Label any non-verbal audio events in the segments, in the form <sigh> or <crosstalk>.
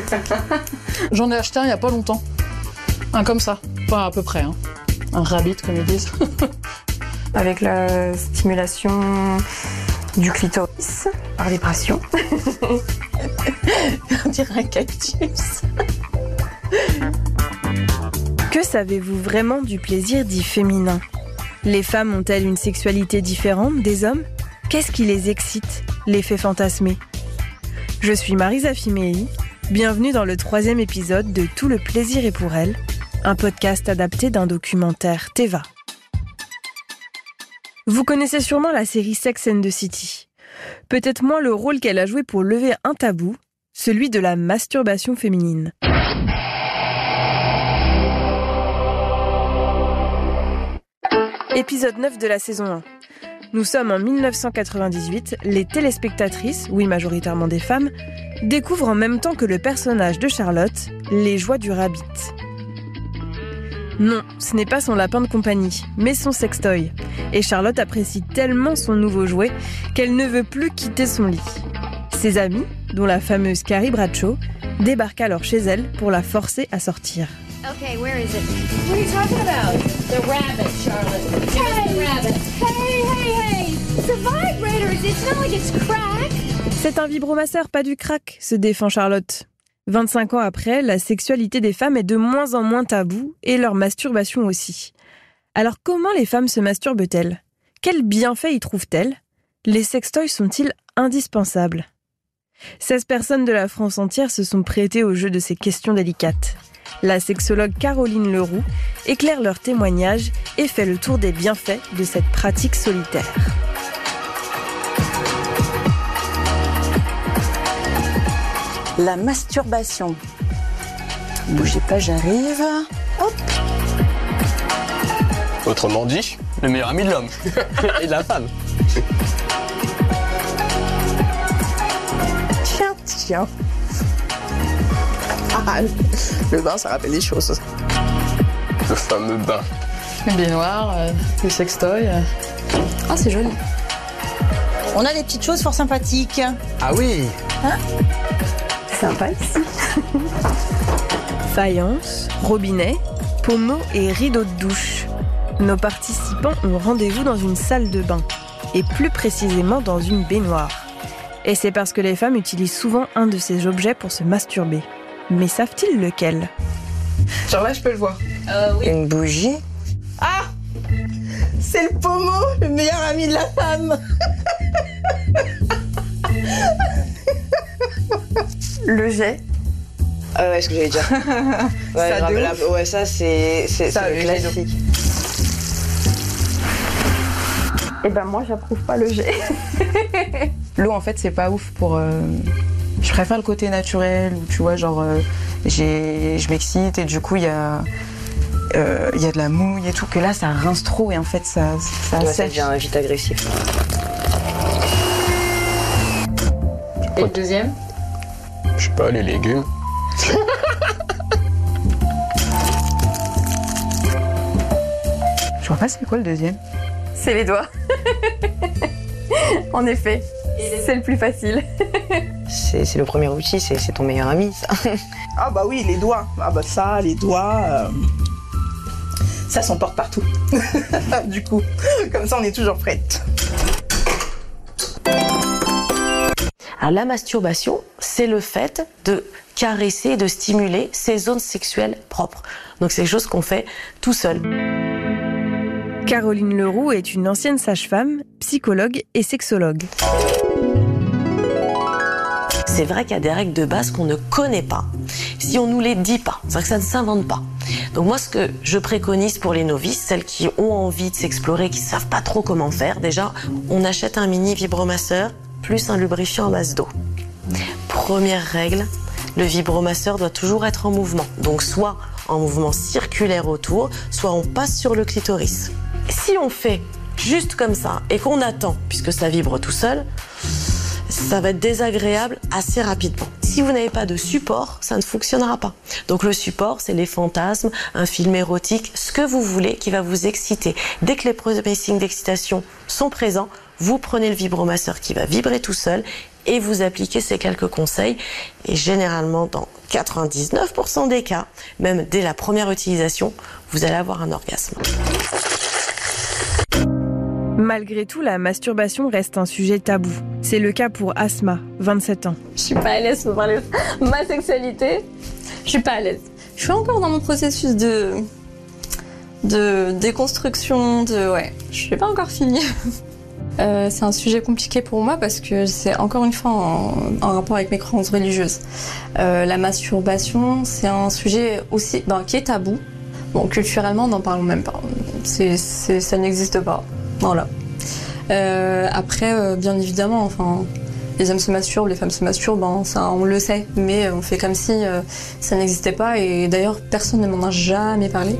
<laughs> J'en ai acheté un il y a pas longtemps. Un comme ça. Pas à peu près. Hein. Un rabbit, comme ils disent. <laughs> Avec la stimulation du clitoris par vibration. <laughs> On dirait un cactus. Que savez-vous vraiment du plaisir dit féminin? Les femmes ont-elles une sexualité différente des hommes? Qu'est-ce qui les excite, les fait fantasmer? Je suis Marisa Fimei. Bienvenue dans le troisième épisode de Tout le plaisir est pour elle, un podcast adapté d'un documentaire Teva. Vous connaissez sûrement la série Sex and the City. Peut-être moins le rôle qu'elle a joué pour lever un tabou, celui de la masturbation féminine. Épisode 9 de la saison 1. Nous sommes en 1998, les téléspectatrices, oui majoritairement des femmes, découvrent en même temps que le personnage de Charlotte les joies du rabbit. Non, ce n'est pas son lapin de compagnie, mais son sextoy. Et Charlotte apprécie tellement son nouveau jouet qu'elle ne veut plus quitter son lit. Ses amis, dont la fameuse Carrie Bradshaw, débarquent alors chez elle pour la forcer à sortir. Okay, where is it? What are you talking about? The rabbit, Charlotte. Hey! Hey, hey, C'est un vibromasseur, pas du crack, se défend Charlotte. 25 ans après, la sexualité des femmes est de moins en moins taboue et leur masturbation aussi. Alors comment les femmes se masturbent-elles? Quels bienfaits y trouvent-elles? Les sextoys sont-ils indispensables? 16 personnes de la France entière se sont prêtées au jeu de ces questions délicates. La sexologue Caroline Leroux éclaire leur témoignage et fait le tour des bienfaits de cette pratique solitaire. La masturbation. Bougez pas, j'arrive. Hop. Autrement dit, le meilleur ami de l'homme <laughs> et de la femme. Tiens, tiens. Ah, le bain, ça rappelle les choses. Le fameux bain. Une baignoire, euh, des sextoys. euh. Ah, c'est joli. On a des petites choses fort sympathiques. Ah oui Sympa ici. Faïence, robinet, pommeau et rideaux de douche. Nos participants ont rendez-vous dans une salle de bain, et plus précisément dans une baignoire. Et c'est parce que les femmes utilisent souvent un de ces objets pour se masturber. Mais savent-ils lequel? Genre là, je peux le voir. Une bougie. Ah C'est le pommeau, le meilleur ami de la femme. <laughs> Le jet. Ah ouais, ce que j'allais dire. <laughs> Ouais, Ça, grave, ouf. ouais, ça c'est c'est Ça, c'est le le jet classique. Eh ben moi, j'approuve pas le jet. <laughs> L'eau, en fait, c'est pas ouf pour. euh, Je préfère le côté naturel où tu vois, genre, euh, j'ai, je m'excite et du coup, il y a. euh, Il y a de la mouille et tout, que là ça rince trop et en fait ça, ça Ouais, ça devient vite agressif. Et le deuxième? Je sais pas, les légumes. Je vois pas c'est quoi le deuxième. C'est les doigts. en effet, c'est le plus facile. C'est c'est le premier outil, c'est c'est ton meilleur ami, ça. Ah bah oui, les doigts. Ah bah ça, les doigts. euh, Ça s'emporte partout. <laughs> du coup, comme ça, on est toujours prête. Alors, la masturbation, c'est le fait de caresser, de stimuler ses zones sexuelles propres. Donc c'est quelque chose qu'on fait tout seul. Caroline Leroux est une ancienne sage-femme, psychologue et sexologue. C'est vrai qu'il y a des règles de base qu'on ne connaît pas si on nous les dit pas. C'est-à-dire que ça ne s'invente pas. Donc moi, ce que je préconise pour les novices, celles qui ont envie de s'explorer, qui savent pas trop comment faire, déjà, on achète un mini vibromasseur plus un lubrifiant à base d'eau. Première règle, le vibromasseur doit toujours être en mouvement. Donc soit en mouvement circulaire autour, soit on passe sur le clitoris. Si on fait juste comme ça et qu'on attend, puisque ça vibre tout seul, ça va être désagréable assez rapidement. Si vous n'avez pas de support, ça ne fonctionnera pas. Donc le support, c'est les fantasmes, un film érotique, ce que vous voulez qui va vous exciter. Dès que les premiers signes d'excitation sont présents, vous prenez le vibromasseur qui va vibrer tout seul et vous appliquez ces quelques conseils. Et généralement, dans 99% des cas, même dès la première utilisation, vous allez avoir un orgasme. Malgré tout, la masturbation reste un sujet tabou. C'est le cas pour Asma, 27 ans. Je suis pas à l'aise pour parler de ma sexualité. Je suis pas à l'aise. Je suis encore dans mon processus de de déconstruction, de ouais, je l'ai pas encore fini. Euh, c'est un sujet compliqué pour moi parce que c'est encore une fois en, rapport avec mes croyances religieuses. Euh, la masturbation, c'est un sujet aussi ben, qui est tabou. Bon, culturellement, n'en parlons même pas. Ça n'existe pas. Voilà. Euh, après, bien évidemment, enfin, les hommes se masturbent, les femmes se masturbent, ben, ça, on le sait, mais on fait comme si ça n'existait pas. Et d'ailleurs, personne ne m'en a jamais parlé.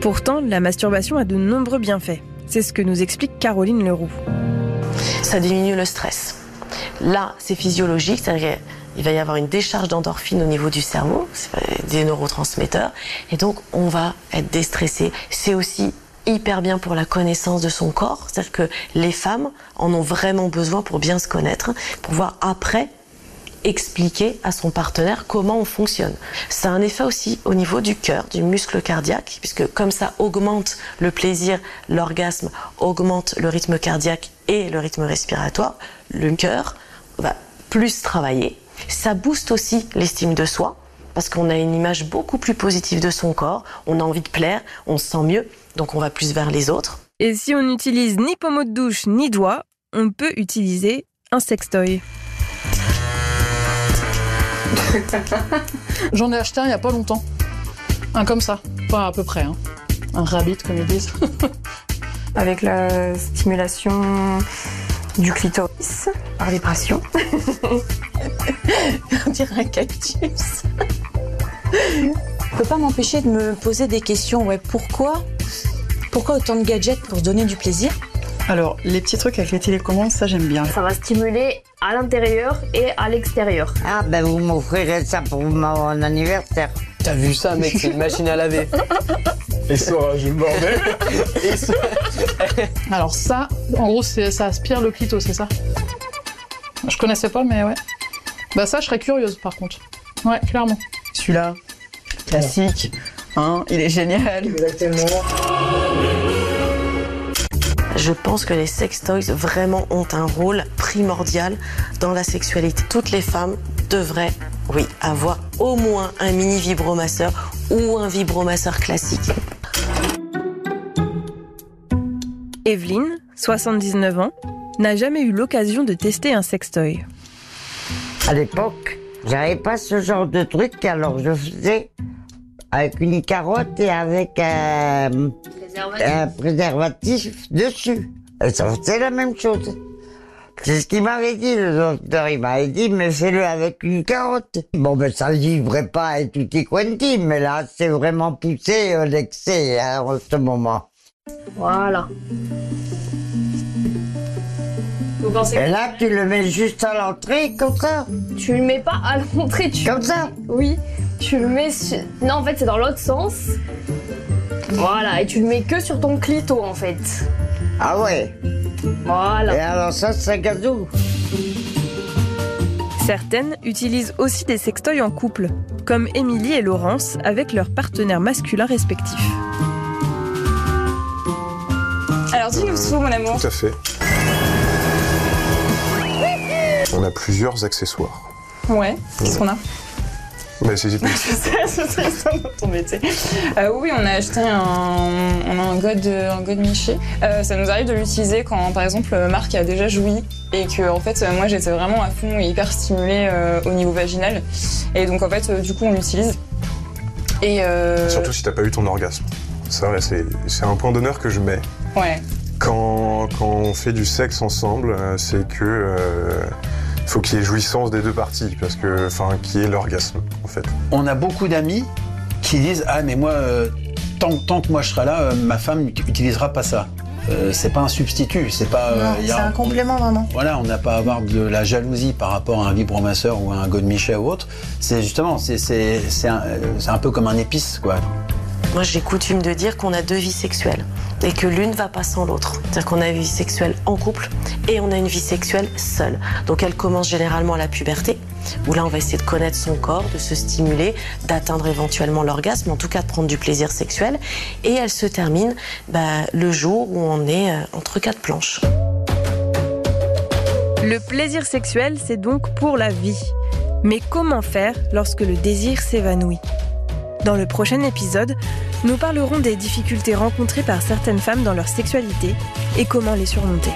Pourtant, la masturbation a de nombreux bienfaits. C'est ce que nous explique Caroline Leroux. ça diminue le stress. Là, c'est physiologique, c'est-à-dire qu'il va y avoir une décharge d'endorphine au niveau du cerveau, des neurotransmetteurs, et donc on va être déstressé. C'est aussi hyper bien pour la connaissance de son corps, c'est-à-dire que les femmes en ont vraiment besoin pour bien se connaître, pour pouvoir après expliquer à son partenaire comment on fonctionne. Ça a un effet aussi au niveau du cœur, du muscle cardiaque, puisque comme ça augmente le plaisir, l'orgasme augmente le rythme cardiaque et le rythme respiratoire, le cœur va plus travailler. Ça booste aussi l'estime de soi, parce qu'on a une image beaucoup plus positive de son corps, on a envie de plaire, on se sent mieux, donc on va plus vers les autres. Et si on n'utilise ni pommeau de douche ni doigts, on peut utiliser un sextoy. <laughs> J'en ai acheté un il y a pas longtemps. Un comme ça. Pas à peu près. hein. Un rabbit, comme ils disent. <laughs> Avec la stimulation du clitoris par vibration. <laughs> On dirait un cactus. Je peux pas m'empêcher de me poser des questions. Ouais, pourquoi? Pourquoi autant de gadgets pour se donner du plaisir? Alors, les petits trucs avec les télécommandes, ça j'aime bien. Ça va stimuler à l'intérieur et à l'extérieur. Ah ben vous m'offrirez ça pour mon anniversaire. T'as vu ça, mec C'est une machine à laver. <laughs> Et ça, je le <laughs> bordel. Et ça... Alors ça, en gros, ça aspire le clito, c'est ça? Je connaissais pas, mais ouais. Bah ça, je serais curieuse, par contre. Ouais, clairement. Celui-là, classique, hein, il est génial. Exactement. Je pense que les sextoys vraiment ont un rôle primordial dans la sexualité. Toutes les femmes devraient, oui, avoir au moins un mini vibromasseur ou un vibromasseur classique. Evelyne, 79 ans, n'a jamais eu l'occasion de tester un sextoy. À l'époque, j'avais pas ce genre de truc, alors je faisais avec une carotte et avec un, un préservatif dessus. Et ça faisait la même chose. C'est ce qu'il m'avait dit, le docteur. Il m'avait dit, mais fais-le avec une carotte. Bon, ben, ça vivrait pas et tout est quanti, mais là, c'est vraiment poussé euh, l'excès, hein, en ce moment. Voilà. Vous pensez Et là, tu le mets juste à l'entrée, comme ça? Tu le mets pas à l'entrée, tu... Comme ça? Oui, tu le mets sur... Non, en fait, c'est dans l'autre sens. Voilà, et tu le mets que sur ton clito, en fait. Ah ouais Voilà. Et alors ça, c'est un gazou. Certaines utilisent aussi des sextoys en couple, comme Émilie et Laurence avec leurs partenaires masculins respectifs. Alors dis-nous tout, mon amour. Tout à fait. On a plusieurs accessoires. Ouais, qu'est-ce qu'on a? Bah, c'est <laughs> c'est- ça ton métier. Euh, oui, on a acheté un, on a un god, un god Miché. Euh, ça nous arrive de l'utiliser quand, par exemple, Marc a déjà joui et que, en fait, moi, j'étais vraiment à fond et hyper stimulée euh, au niveau vaginal. Et donc, en fait, euh, du coup, on l'utilise. Et euh, Surtout si t'as pas eu ton orgasme. Ça, c'est un point d'honneur que je mets. ouais. Quand, quand on fait du sexe ensemble, euh, c'est que euh, faut qu'il y ait jouissance des deux parties, parce que, enfin, qu'il y ait l'orgasme, en fait. On a beaucoup d'amis qui disent Ah, mais moi, euh, tant, tant que moi je serai là, euh, ma femme utilisera pas ça. Euh, c'est pas un substitut, c'est pas. euh, c'est un complément vraiment. Voilà, on n'a pas à avoir de la jalousie par rapport à un vibromasseur ou à un godemichet ou autre. C'est justement, c'est un, c'est un peu comme un épice, quoi. Moi, j'ai coutume de dire qu'on a deux vies sexuelles et que l'une va pas sans l'autre. C'est-à-dire qu'on a une vie sexuelle en couple et on a une vie sexuelle seule. Donc elle commence généralement à la puberté, où là on va essayer de connaître son corps, de se stimuler, d'atteindre éventuellement l'orgasme, en tout cas de prendre du plaisir sexuel. Et elle se termine bah, le jour où on est euh, entre quatre planches. Le plaisir sexuel, c'est donc pour la vie. Mais comment faire lorsque le désir s'évanouit? Dans le prochain épisode, nous parlerons des difficultés rencontrées par certaines femmes dans leur sexualité et comment les surmonter.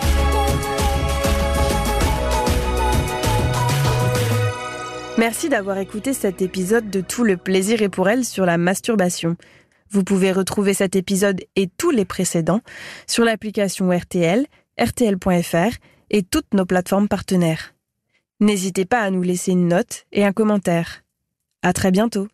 Merci d'avoir écouté cet épisode de Tout le plaisir est pour elle sur la masturbation. Vous pouvez retrouver cet épisode et tous les précédents sur l'application RTL, rtl.fr et toutes nos plateformes partenaires. N'hésitez pas à nous laisser une note et un commentaire. À très bientôt.